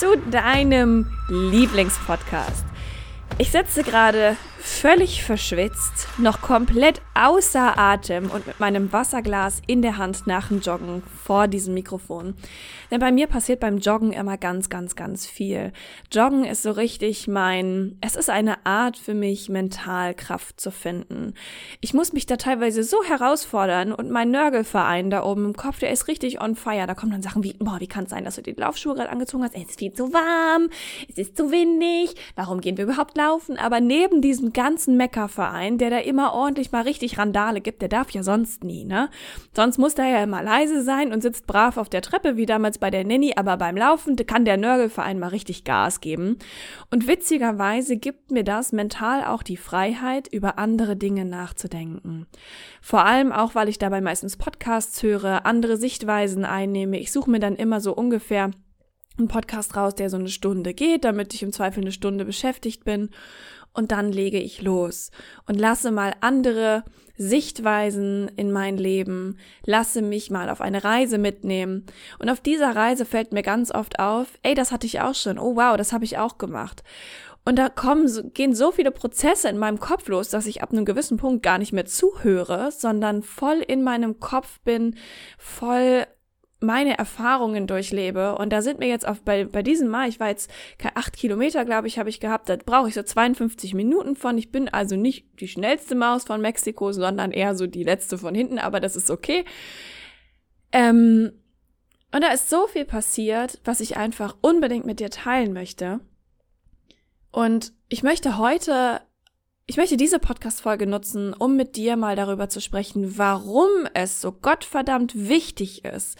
zu deinem Lieblingspodcast. Ich sitze gerade völlig verschwitzt, noch komplett außer Atem und mit meinem Wasserglas in der Hand nach dem Joggen vor diesem Mikrofon. Denn bei mir passiert beim Joggen immer ganz, ganz, ganz viel. Joggen ist so richtig mein, es ist eine Art für mich, mental Kraft zu finden. Ich muss mich da teilweise so herausfordern und mein Nörgelverein da oben im Kopf, der ist richtig on fire. Da kommen dann Sachen wie, boah, wie kann es sein, dass du die Laufschuhe gerade angezogen hast? Es ist viel zu warm, es ist zu windig, warum gehen wir überhaupt laufen? Aber neben diesem ganzen Meckerverein, der da immer ordentlich mal richtig Randale gibt, der darf ja sonst nie, ne? Sonst muss der ja immer leise sein und sitzt brav auf der Treppe, wie damals bei der Nanny, aber beim Laufen kann der Nörgelverein mal richtig Gas geben. Und witzigerweise gibt mir das mental auch die Freiheit, über andere Dinge nachzudenken. Vor allem auch, weil ich dabei meistens Podcasts höre, andere Sichtweisen einnehme. Ich suche mir dann immer so ungefähr einen Podcast raus, der so eine Stunde geht, damit ich im Zweifel eine Stunde beschäftigt bin und dann lege ich los und lasse mal andere Sichtweisen in mein Leben, lasse mich mal auf eine Reise mitnehmen. Und auf dieser Reise fällt mir ganz oft auf, ey, das hatte ich auch schon, oh wow, das habe ich auch gemacht. Und da kommen, gehen so viele Prozesse in meinem Kopf los, dass ich ab einem gewissen Punkt gar nicht mehr zuhöre, sondern voll in meinem Kopf bin, voll meine Erfahrungen durchlebe. Und da sind mir jetzt auf, bei, bei diesem Mal, ich war jetzt acht Kilometer, glaube ich, habe ich gehabt, da brauche ich so 52 Minuten von. Ich bin also nicht die schnellste Maus von Mexiko, sondern eher so die letzte von hinten, aber das ist okay. Ähm, und da ist so viel passiert, was ich einfach unbedingt mit dir teilen möchte. Und ich möchte heute ich möchte diese Podcast-Folge nutzen, um mit dir mal darüber zu sprechen, warum es so gottverdammt wichtig ist,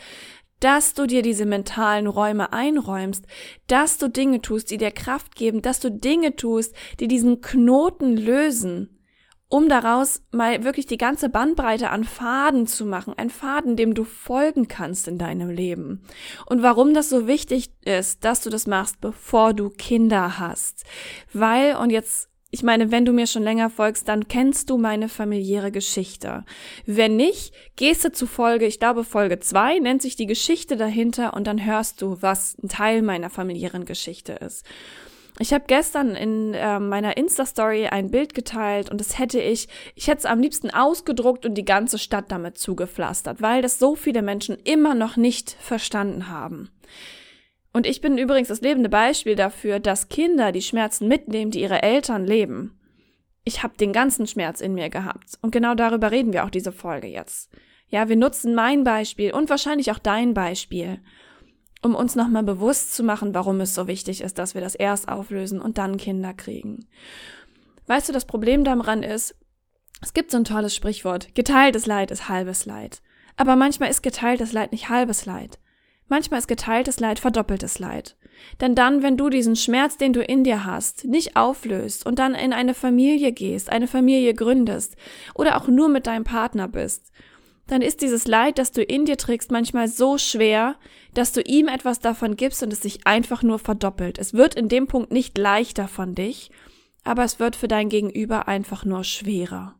dass du dir diese mentalen Räume einräumst, dass du Dinge tust, die dir Kraft geben, dass du Dinge tust, die diesen Knoten lösen, um daraus mal wirklich die ganze Bandbreite an Faden zu machen, ein Faden, dem du folgen kannst in deinem Leben. Und warum das so wichtig ist, dass du das machst, bevor du Kinder hast. Weil, und jetzt ich meine, wenn du mir schon länger folgst, dann kennst du meine familiäre Geschichte. Wenn nicht, gehst du zu Folge, ich glaube Folge zwei nennt sich die Geschichte dahinter und dann hörst du, was ein Teil meiner familiären Geschichte ist. Ich habe gestern in äh, meiner Insta-Story ein Bild geteilt und das hätte ich, ich hätte es am liebsten ausgedruckt und die ganze Stadt damit zugepflastert, weil das so viele Menschen immer noch nicht verstanden haben. Und ich bin übrigens das lebende Beispiel dafür, dass Kinder die Schmerzen mitnehmen, die ihre Eltern leben. Ich habe den ganzen Schmerz in mir gehabt. Und genau darüber reden wir auch diese Folge jetzt. Ja, wir nutzen mein Beispiel und wahrscheinlich auch dein Beispiel, um uns nochmal bewusst zu machen, warum es so wichtig ist, dass wir das erst auflösen und dann Kinder kriegen. Weißt du, das Problem daran ist, es gibt so ein tolles Sprichwort, geteiltes Leid ist halbes Leid. Aber manchmal ist geteiltes Leid nicht halbes Leid. Manchmal ist geteiltes Leid verdoppeltes Leid. Denn dann, wenn du diesen Schmerz, den du in dir hast, nicht auflöst und dann in eine Familie gehst, eine Familie gründest oder auch nur mit deinem Partner bist, dann ist dieses Leid, das du in dir trägst, manchmal so schwer, dass du ihm etwas davon gibst und es sich einfach nur verdoppelt. Es wird in dem Punkt nicht leichter von dich, aber es wird für dein Gegenüber einfach nur schwerer.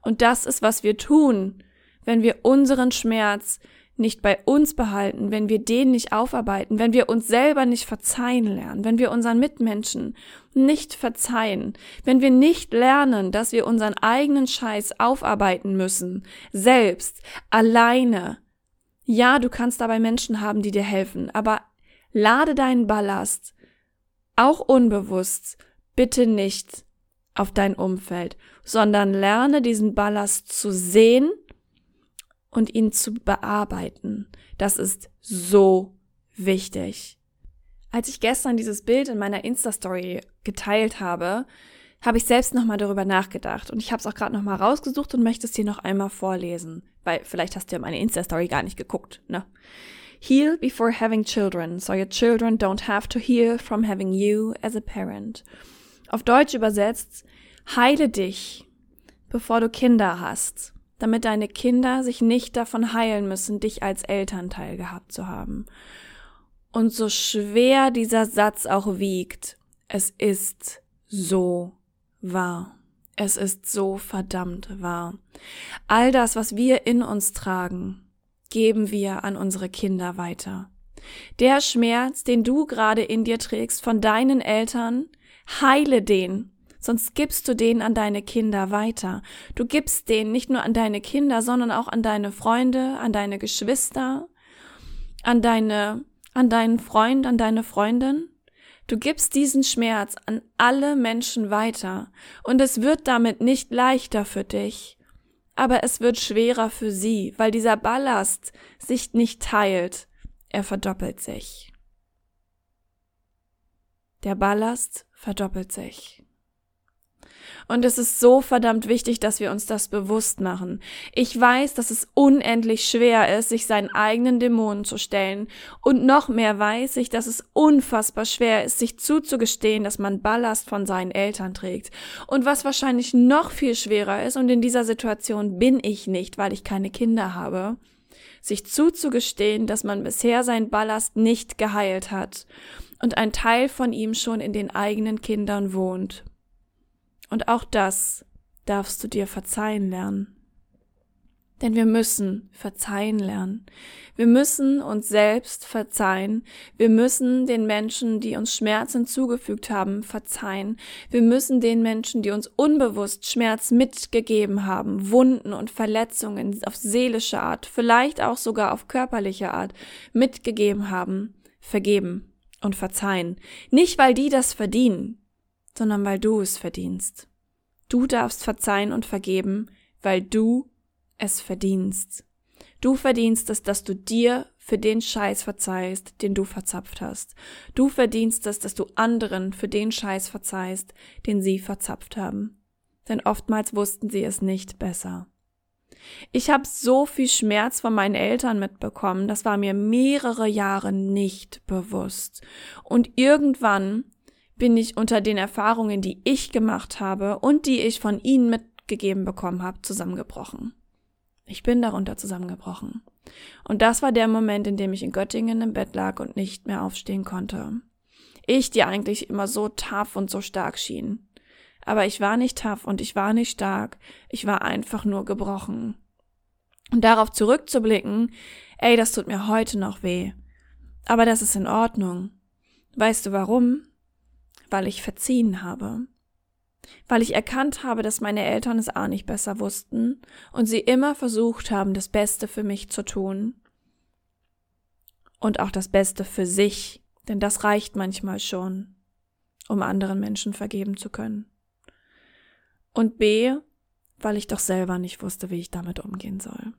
Und das ist, was wir tun, wenn wir unseren Schmerz nicht bei uns behalten, wenn wir den nicht aufarbeiten, wenn wir uns selber nicht verzeihen lernen, wenn wir unseren Mitmenschen nicht verzeihen, wenn wir nicht lernen, dass wir unseren eigenen Scheiß aufarbeiten müssen, selbst, alleine. Ja, du kannst dabei Menschen haben, die dir helfen, aber lade deinen Ballast, auch unbewusst, bitte nicht auf dein Umfeld, sondern lerne diesen Ballast zu sehen, und ihn zu bearbeiten. Das ist so wichtig. Als ich gestern dieses Bild in meiner Insta-Story geteilt habe, habe ich selbst nochmal darüber nachgedacht und ich habe es auch gerade nochmal rausgesucht und möchte es dir noch einmal vorlesen, weil vielleicht hast du ja meine Insta-Story gar nicht geguckt, ne? Heal before having children, so your children don't have to heal from having you as a parent. Auf Deutsch übersetzt, heile dich, bevor du Kinder hast, damit deine Kinder sich nicht davon heilen müssen, dich als Elternteil gehabt zu haben. Und so schwer dieser Satz auch wiegt, es ist so wahr. Es ist so verdammt wahr. All das, was wir in uns tragen, geben wir an unsere Kinder weiter. Der Schmerz, den du gerade in dir trägst von deinen Eltern, heile den, sonst gibst du den an deine Kinder weiter. Du gibst den nicht nur an deine Kinder, sondern auch an deine Freunde, an deine Geschwister, an deine, an deinen Freund, an deine Freundin. Du gibst diesen Schmerz an alle Menschen weiter, und es wird damit nicht leichter für dich, aber es wird schwerer für sie, weil dieser Ballast sich nicht teilt, er verdoppelt sich. Der Ballast verdoppelt sich. Und es ist so verdammt wichtig, dass wir uns das bewusst machen. Ich weiß, dass es unendlich schwer ist, sich seinen eigenen Dämonen zu stellen. Und noch mehr weiß ich, dass es unfassbar schwer ist, sich zuzugestehen, dass man Ballast von seinen Eltern trägt. Und was wahrscheinlich noch viel schwerer ist, und in dieser Situation bin ich nicht, weil ich keine Kinder habe, sich zuzugestehen, dass man bisher seinen Ballast nicht geheilt hat und ein Teil von ihm schon in den eigenen Kindern wohnt. Und auch das darfst du dir verzeihen lernen. Denn wir müssen verzeihen lernen. Wir müssen uns selbst verzeihen. Wir müssen den Menschen, die uns Schmerzen zugefügt haben, verzeihen. Wir müssen den Menschen, die uns unbewusst Schmerz mitgegeben haben, Wunden und Verletzungen auf seelische Art, vielleicht auch sogar auf körperliche Art mitgegeben haben, vergeben und verzeihen. Nicht, weil die das verdienen, sondern weil du es verdienst. Du darfst verzeihen und vergeben, weil du es verdienst. Du verdienst es, dass du dir für den Scheiß verzeihst, den du verzapft hast. Du verdienst es, dass du anderen für den Scheiß verzeihst, den sie verzapft haben. Denn oftmals wussten sie es nicht besser. Ich habe so viel Schmerz von meinen Eltern mitbekommen, das war mir mehrere Jahre nicht bewusst. Und irgendwann bin ich unter den Erfahrungen, die ich gemacht habe und die ich von ihnen mitgegeben bekommen habe, zusammengebrochen. Ich bin darunter zusammengebrochen. Und das war der Moment, in dem ich in Göttingen im Bett lag und nicht mehr aufstehen konnte. Ich, die eigentlich immer so tough und so stark schien. Aber ich war nicht tough und ich war nicht stark. Ich war einfach nur gebrochen. Und darauf zurückzublicken, ey, das tut mir heute noch weh. Aber das ist in Ordnung. Weißt du warum? Weil ich verziehen habe, weil ich erkannt habe, dass meine Eltern es auch nicht besser wussten und sie immer versucht haben, das Beste für mich zu tun und auch das Beste für sich, denn das reicht manchmal schon, um anderen Menschen vergeben zu können. Und B, weil ich doch selber nicht wusste, wie ich damit umgehen soll.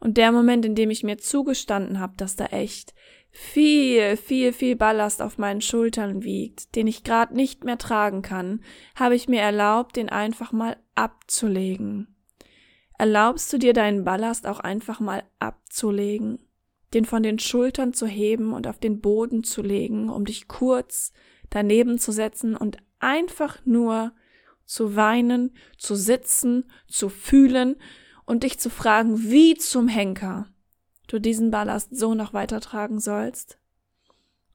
Und der Moment, in dem ich mir zugestanden habe, dass da echt viel, viel, viel Ballast auf meinen Schultern wiegt, den ich gerade nicht mehr tragen kann, habe ich mir erlaubt, den einfach mal abzulegen. Erlaubst du dir deinen Ballast auch einfach mal abzulegen, den von den Schultern zu heben und auf den Boden zu legen, um dich kurz daneben zu setzen und einfach nur zu weinen, zu sitzen, zu fühlen und dich zu fragen, wie zum Henker du diesen Ballast so noch weitertragen sollst?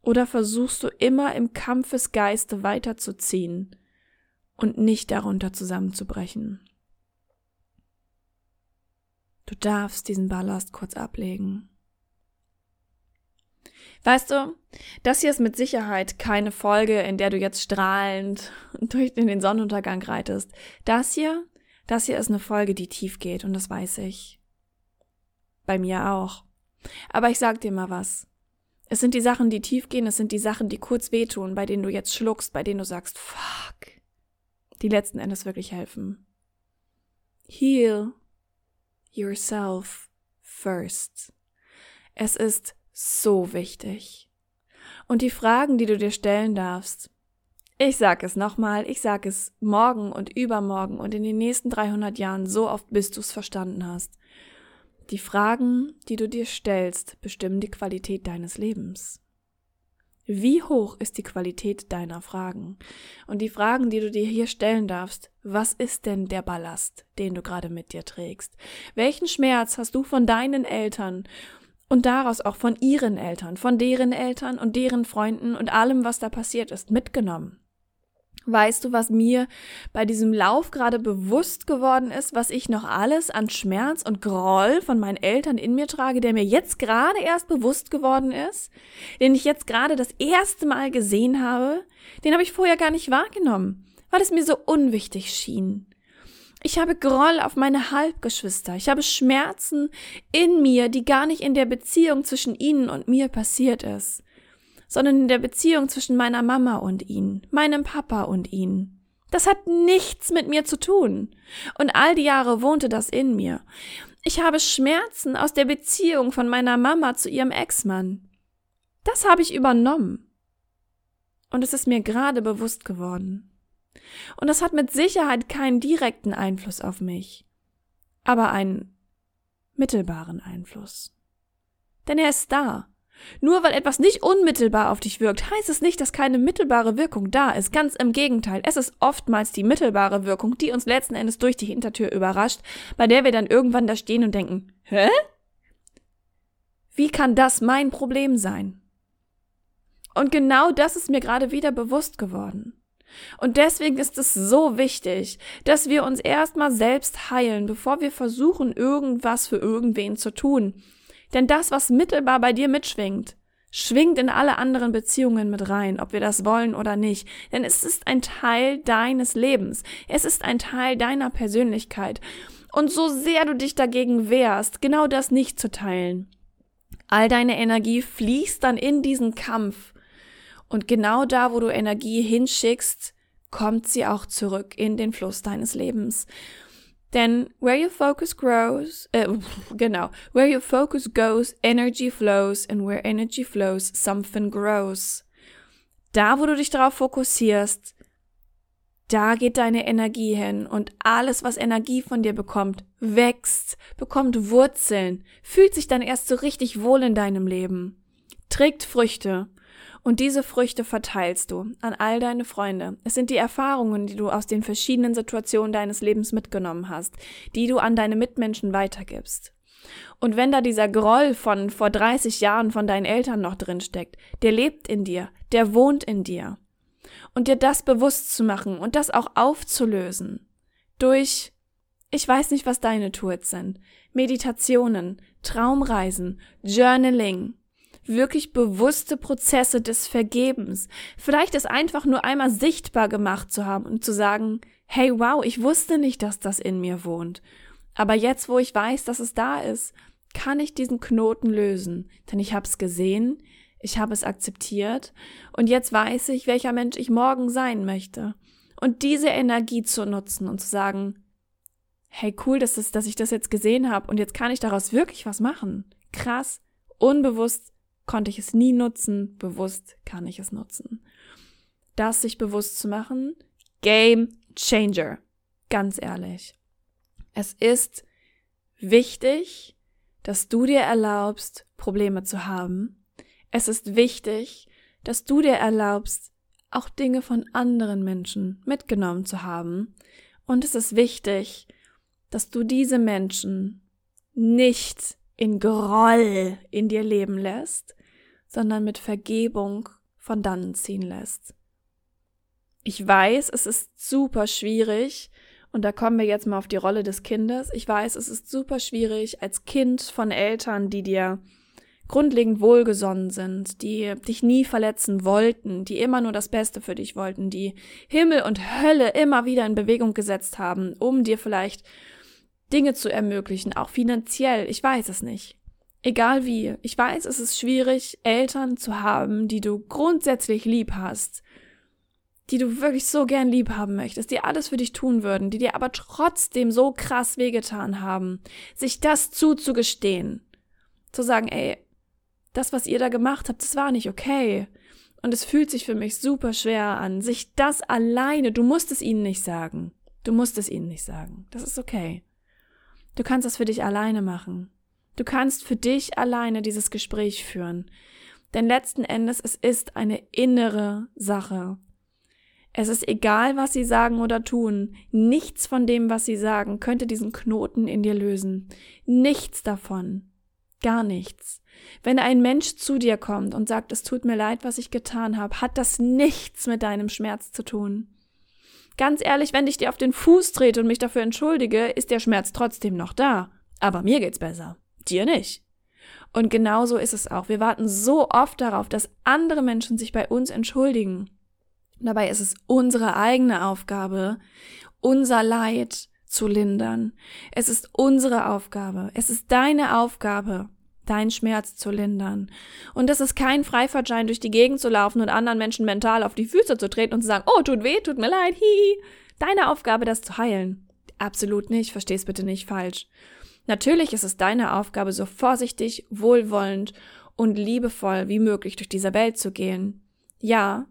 Oder versuchst du immer im Kampfesgeiste weiterzuziehen und nicht darunter zusammenzubrechen? Du darfst diesen Ballast kurz ablegen. Weißt du, das hier ist mit Sicherheit keine Folge, in der du jetzt strahlend durch den Sonnenuntergang reitest. Das hier, das hier ist eine Folge, die tief geht und das weiß ich. Bei mir auch. Aber ich sag dir mal was. Es sind die Sachen, die tief gehen, es sind die Sachen, die kurz wehtun, bei denen du jetzt schluckst, bei denen du sagst, fuck, die letzten Endes wirklich helfen. Heal yourself first. Es ist so wichtig. Und die Fragen, die du dir stellen darfst, ich sag es nochmal, ich sag es morgen und übermorgen und in den nächsten 300 Jahren so oft, bis du es verstanden hast. Die Fragen, die du dir stellst, bestimmen die Qualität deines Lebens. Wie hoch ist die Qualität deiner Fragen? Und die Fragen, die du dir hier stellen darfst, was ist denn der Ballast, den du gerade mit dir trägst? Welchen Schmerz hast du von deinen Eltern und daraus auch von ihren Eltern, von deren Eltern und deren Freunden und allem, was da passiert ist, mitgenommen? Weißt du, was mir bei diesem Lauf gerade bewusst geworden ist, was ich noch alles an Schmerz und Groll von meinen Eltern in mir trage, der mir jetzt gerade erst bewusst geworden ist, den ich jetzt gerade das erste Mal gesehen habe, den habe ich vorher gar nicht wahrgenommen, weil es mir so unwichtig schien. Ich habe Groll auf meine Halbgeschwister. Ich habe Schmerzen in mir, die gar nicht in der Beziehung zwischen ihnen und mir passiert ist sondern in der Beziehung zwischen meiner Mama und ihn, meinem Papa und ihn. Das hat nichts mit mir zu tun. Und all die Jahre wohnte das in mir. Ich habe Schmerzen aus der Beziehung von meiner Mama zu ihrem Ex-Mann. Das habe ich übernommen. Und es ist mir gerade bewusst geworden. Und das hat mit Sicherheit keinen direkten Einfluss auf mich, aber einen mittelbaren Einfluss. Denn er ist da. Nur weil etwas nicht unmittelbar auf dich wirkt, heißt es nicht, dass keine mittelbare Wirkung da ist. Ganz im Gegenteil. Es ist oftmals die mittelbare Wirkung, die uns letzten Endes durch die Hintertür überrascht, bei der wir dann irgendwann da stehen und denken, hä? Wie kann das mein Problem sein? Und genau das ist mir gerade wieder bewusst geworden. Und deswegen ist es so wichtig, dass wir uns erstmal selbst heilen, bevor wir versuchen, irgendwas für irgendwen zu tun. Denn das, was mittelbar bei dir mitschwingt, schwingt in alle anderen Beziehungen mit rein, ob wir das wollen oder nicht. Denn es ist ein Teil deines Lebens. Es ist ein Teil deiner Persönlichkeit. Und so sehr du dich dagegen wehrst, genau das nicht zu teilen, all deine Energie fließt dann in diesen Kampf. Und genau da, wo du Energie hinschickst, kommt sie auch zurück in den Fluss deines Lebens. Denn where your focus grows, äh, genau, where your focus goes, energy flows and where energy flows, something grows. Da, wo du dich darauf fokussierst, da geht deine Energie hin und alles, was Energie von dir bekommt, wächst, bekommt Wurzeln, fühlt sich dann erst so richtig wohl in deinem Leben, trägt Früchte und diese Früchte verteilst du an all deine Freunde. Es sind die Erfahrungen, die du aus den verschiedenen Situationen deines Lebens mitgenommen hast, die du an deine Mitmenschen weitergibst. Und wenn da dieser Groll von vor 30 Jahren von deinen Eltern noch drin steckt, der lebt in dir, der wohnt in dir. Und dir das bewusst zu machen und das auch aufzulösen. Durch, ich weiß nicht, was deine Tools sind, Meditationen, Traumreisen, Journaling, wirklich bewusste Prozesse des Vergebens. Vielleicht es einfach nur einmal sichtbar gemacht zu haben und zu sagen, hey, wow, ich wusste nicht, dass das in mir wohnt. Aber jetzt, wo ich weiß, dass es da ist, kann ich diesen Knoten lösen. Denn ich habe es gesehen, ich habe es akzeptiert und jetzt weiß ich, welcher Mensch ich morgen sein möchte. Und diese Energie zu nutzen und zu sagen, hey, cool, dass, das, dass ich das jetzt gesehen habe und jetzt kann ich daraus wirklich was machen. Krass, unbewusst konnte ich es nie nutzen, bewusst kann ich es nutzen. Das sich bewusst zu machen, Game Changer. Ganz ehrlich. Es ist wichtig, dass du dir erlaubst, Probleme zu haben. Es ist wichtig, dass du dir erlaubst, auch Dinge von anderen Menschen mitgenommen zu haben. Und es ist wichtig, dass du diese Menschen nicht in Groll in dir leben lässt, sondern mit Vergebung von dannen ziehen lässt. Ich weiß, es ist super schwierig, und da kommen wir jetzt mal auf die Rolle des Kindes. Ich weiß, es ist super schwierig als Kind von Eltern, die dir grundlegend wohlgesonnen sind, die dich nie verletzen wollten, die immer nur das Beste für dich wollten, die Himmel und Hölle immer wieder in Bewegung gesetzt haben, um dir vielleicht Dinge zu ermöglichen, auch finanziell, ich weiß es nicht. Egal wie. Ich weiß, es ist schwierig, Eltern zu haben, die du grundsätzlich lieb hast, die du wirklich so gern lieb haben möchtest, die alles für dich tun würden, die dir aber trotzdem so krass wehgetan haben, sich das zuzugestehen. Zu sagen, ey, das, was ihr da gemacht habt, das war nicht okay. Und es fühlt sich für mich super schwer an, sich das alleine, du musst es ihnen nicht sagen. Du musst es ihnen nicht sagen. Das ist okay. Du kannst das für dich alleine machen. Du kannst für dich alleine dieses Gespräch führen. Denn letzten Endes, es ist eine innere Sache. Es ist egal, was sie sagen oder tun. Nichts von dem, was sie sagen, könnte diesen Knoten in dir lösen. Nichts davon. Gar nichts. Wenn ein Mensch zu dir kommt und sagt, es tut mir leid, was ich getan habe, hat das nichts mit deinem Schmerz zu tun. Ganz ehrlich, wenn ich dir auf den Fuß trete und mich dafür entschuldige, ist der Schmerz trotzdem noch da. Aber mir geht's besser. Dir nicht. Und genauso ist es auch. Wir warten so oft darauf, dass andere Menschen sich bei uns entschuldigen. Dabei ist es unsere eigene Aufgabe, unser Leid zu lindern. Es ist unsere Aufgabe. Es ist deine Aufgabe, deinen Schmerz zu lindern. Und das ist kein Freifahrtschein, durch die Gegend zu laufen und anderen Menschen mental auf die Füße zu treten und zu sagen, oh, tut weh, tut mir leid, hihi. Deine Aufgabe, das zu heilen. Absolut nicht, versteh's bitte nicht falsch. Natürlich ist es deine Aufgabe, so vorsichtig, wohlwollend und liebevoll wie möglich durch diese Welt zu gehen. Ja,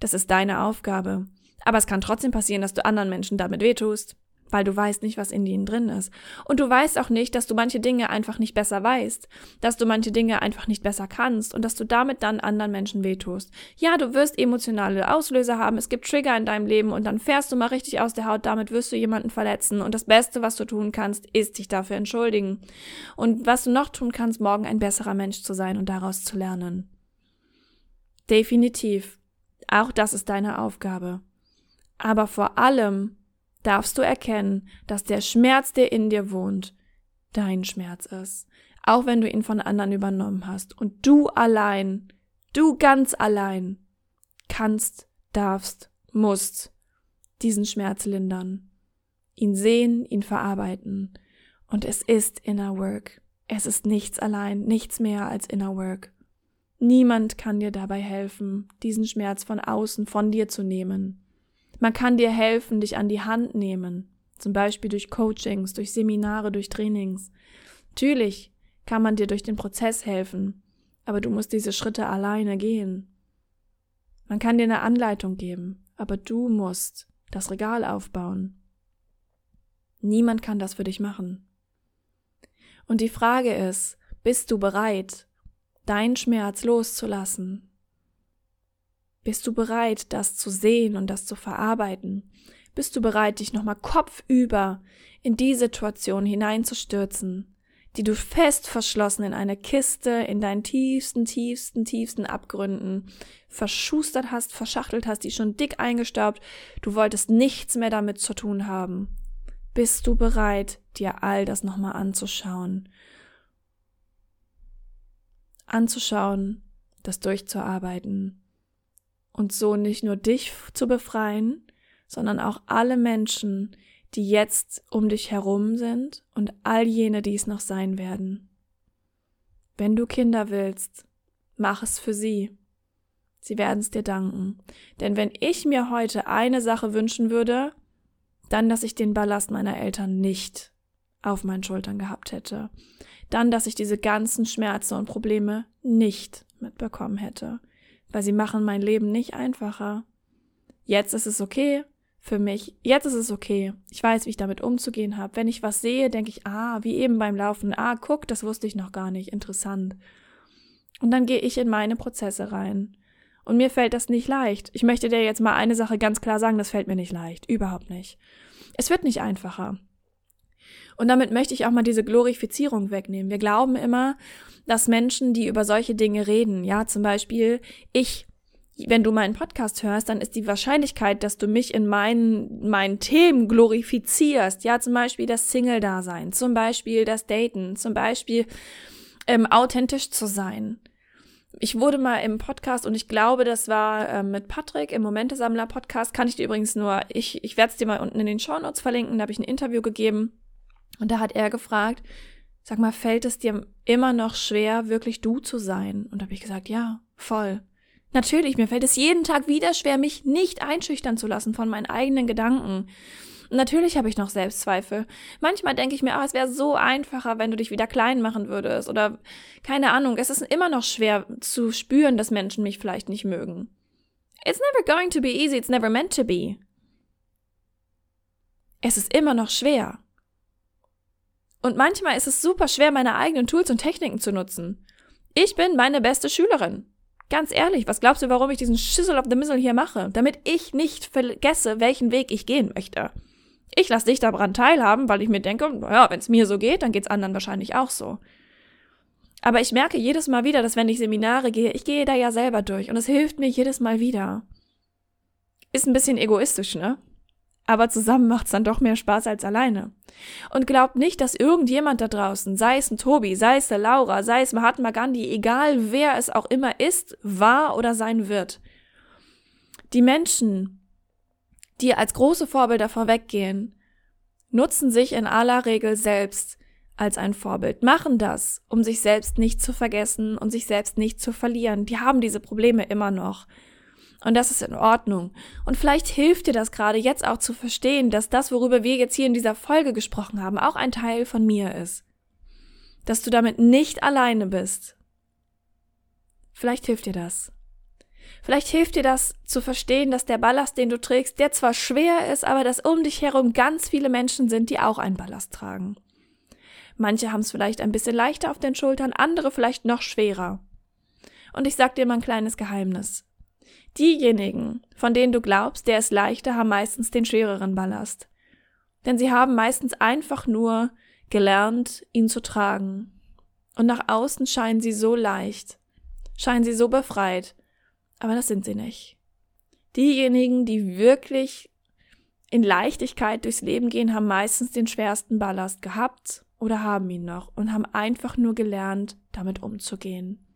das ist deine Aufgabe. Aber es kann trotzdem passieren, dass du anderen Menschen damit wehtust weil du weißt nicht, was in ihnen drin ist. Und du weißt auch nicht, dass du manche Dinge einfach nicht besser weißt, dass du manche Dinge einfach nicht besser kannst und dass du damit dann anderen Menschen wehtust. Ja, du wirst emotionale Auslöser haben, es gibt Trigger in deinem Leben und dann fährst du mal richtig aus der Haut, damit wirst du jemanden verletzen und das Beste, was du tun kannst, ist dich dafür entschuldigen. Und was du noch tun kannst, morgen ein besserer Mensch zu sein und daraus zu lernen. Definitiv. Auch das ist deine Aufgabe. Aber vor allem darfst du erkennen, dass der Schmerz, der in dir wohnt, dein Schmerz ist, auch wenn du ihn von anderen übernommen hast. Und du allein, du ganz allein, kannst, darfst, musst diesen Schmerz lindern, ihn sehen, ihn verarbeiten. Und es ist Inner Work. Es ist nichts allein, nichts mehr als Inner Work. Niemand kann dir dabei helfen, diesen Schmerz von außen von dir zu nehmen. Man kann dir helfen, dich an die Hand nehmen, zum Beispiel durch Coachings, durch Seminare, durch Trainings. Natürlich kann man dir durch den Prozess helfen, aber du musst diese Schritte alleine gehen. Man kann dir eine Anleitung geben, aber du musst das Regal aufbauen. Niemand kann das für dich machen. Und die Frage ist, bist du bereit, deinen Schmerz loszulassen, bist du bereit, das zu sehen und das zu verarbeiten? Bist du bereit, dich nochmal kopfüber in die Situation hineinzustürzen, die du fest verschlossen in eine Kiste, in deinen tiefsten, tiefsten, tiefsten Abgründen verschustert hast, verschachtelt hast, die schon dick eingestaubt, du wolltest nichts mehr damit zu tun haben. Bist du bereit, dir all das nochmal anzuschauen? Anzuschauen, das durchzuarbeiten und so nicht nur dich zu befreien, sondern auch alle Menschen, die jetzt um dich herum sind und all jene, die es noch sein werden. Wenn du Kinder willst, mach es für sie. Sie werden es dir danken. Denn wenn ich mir heute eine Sache wünschen würde, dann, dass ich den Ballast meiner Eltern nicht auf meinen Schultern gehabt hätte. Dann, dass ich diese ganzen Schmerzen und Probleme nicht mitbekommen hätte weil sie machen mein Leben nicht einfacher. Jetzt ist es okay für mich. Jetzt ist es okay. Ich weiß, wie ich damit umzugehen habe. Wenn ich was sehe, denke ich, ah, wie eben beim Laufen, ah, guck, das wusste ich noch gar nicht. Interessant. Und dann gehe ich in meine Prozesse rein. Und mir fällt das nicht leicht. Ich möchte dir jetzt mal eine Sache ganz klar sagen, das fällt mir nicht leicht. Überhaupt nicht. Es wird nicht einfacher. Und damit möchte ich auch mal diese Glorifizierung wegnehmen. Wir glauben immer, dass Menschen, die über solche Dinge reden, ja, zum Beispiel ich, wenn du meinen Podcast hörst, dann ist die Wahrscheinlichkeit, dass du mich in meinen, meinen Themen glorifizierst, ja, zum Beispiel das Single-Dasein, zum Beispiel das Daten, zum Beispiel ähm, authentisch zu sein. Ich wurde mal im Podcast und ich glaube, das war ähm, mit Patrick im Momentesammler Podcast. Kann ich dir übrigens nur, ich, ich werde es dir mal unten in den Show Notes verlinken. Da habe ich ein Interview gegeben und da hat er gefragt, sag mal, fällt es dir immer noch schwer, wirklich du zu sein? Und da habe ich gesagt, ja, voll. Natürlich, mir fällt es jeden Tag wieder schwer, mich nicht einschüchtern zu lassen von meinen eigenen Gedanken. Natürlich habe ich noch Selbstzweifel. Manchmal denke ich mir, ah, es wäre so einfacher, wenn du dich wieder klein machen würdest. Oder keine Ahnung, es ist immer noch schwer zu spüren, dass Menschen mich vielleicht nicht mögen. It's never going to be easy, it's never meant to be. Es ist immer noch schwer. Und manchmal ist es super schwer, meine eigenen Tools und Techniken zu nutzen. Ich bin meine beste Schülerin. Ganz ehrlich, was glaubst du, warum ich diesen Schissel of the Missile hier mache? Damit ich nicht vergesse, welchen Weg ich gehen möchte. Ich lasse dich daran teilhaben, weil ich mir denke, naja, wenn es mir so geht, dann geht's anderen wahrscheinlich auch so. Aber ich merke jedes Mal wieder, dass wenn ich Seminare gehe, ich gehe da ja selber durch und es hilft mir jedes Mal wieder. Ist ein bisschen egoistisch, ne? Aber zusammen macht's dann doch mehr Spaß als alleine. Und glaubt nicht, dass irgendjemand da draußen, sei es ein Tobi, sei es der Laura, sei es Mahatma Gandhi, egal wer es auch immer ist, war oder sein wird. Die Menschen, die als große Vorbilder vorweggehen, nutzen sich in aller Regel selbst als ein Vorbild, machen das, um sich selbst nicht zu vergessen und sich selbst nicht zu verlieren. Die haben diese Probleme immer noch. Und das ist in Ordnung. Und vielleicht hilft dir das gerade jetzt auch zu verstehen, dass das, worüber wir jetzt hier in dieser Folge gesprochen haben, auch ein Teil von mir ist. Dass du damit nicht alleine bist. Vielleicht hilft dir das. Vielleicht hilft dir das zu verstehen, dass der Ballast, den du trägst, der zwar schwer ist, aber dass um dich herum ganz viele Menschen sind, die auch einen Ballast tragen. Manche haben es vielleicht ein bisschen leichter auf den Schultern, andere vielleicht noch schwerer. Und ich sag dir mal ein kleines Geheimnis. Diejenigen, von denen du glaubst, der ist leichter, haben meistens den schwereren Ballast. Denn sie haben meistens einfach nur gelernt, ihn zu tragen. Und nach außen scheinen sie so leicht, scheinen sie so befreit, aber das sind sie nicht. Diejenigen, die wirklich in Leichtigkeit durchs Leben gehen, haben meistens den schwersten Ballast gehabt oder haben ihn noch und haben einfach nur gelernt, damit umzugehen.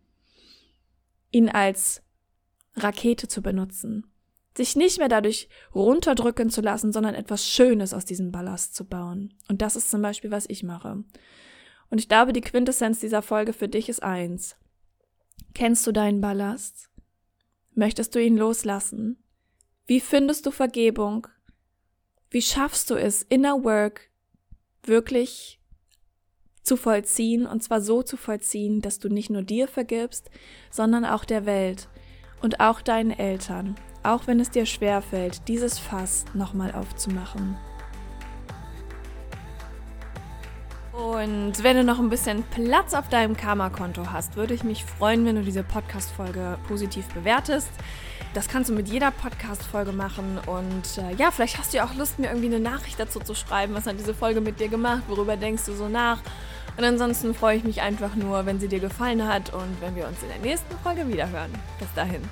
Ihn als Rakete zu benutzen. Sich nicht mehr dadurch runterdrücken zu lassen, sondern etwas Schönes aus diesem Ballast zu bauen. Und das ist zum Beispiel, was ich mache. Und ich glaube, die Quintessenz dieser Folge für dich ist eins. Kennst du deinen Ballast? Möchtest du ihn loslassen? Wie findest du Vergebung? Wie schaffst du es, Inner Work wirklich zu vollziehen und zwar so zu vollziehen, dass du nicht nur dir vergibst, sondern auch der Welt und auch deinen Eltern, auch wenn es dir schwerfällt, dieses Fass nochmal aufzumachen. Und wenn du noch ein bisschen Platz auf deinem Karma-Konto hast, würde ich mich freuen, wenn du diese Podcast-Folge positiv bewertest. Das kannst du mit jeder Podcast-Folge machen. Und äh, ja, vielleicht hast du ja auch Lust, mir irgendwie eine Nachricht dazu zu schreiben. Was hat diese Folge mit dir gemacht? Worüber denkst du so nach? Und ansonsten freue ich mich einfach nur, wenn sie dir gefallen hat und wenn wir uns in der nächsten Folge wiederhören. Bis dahin.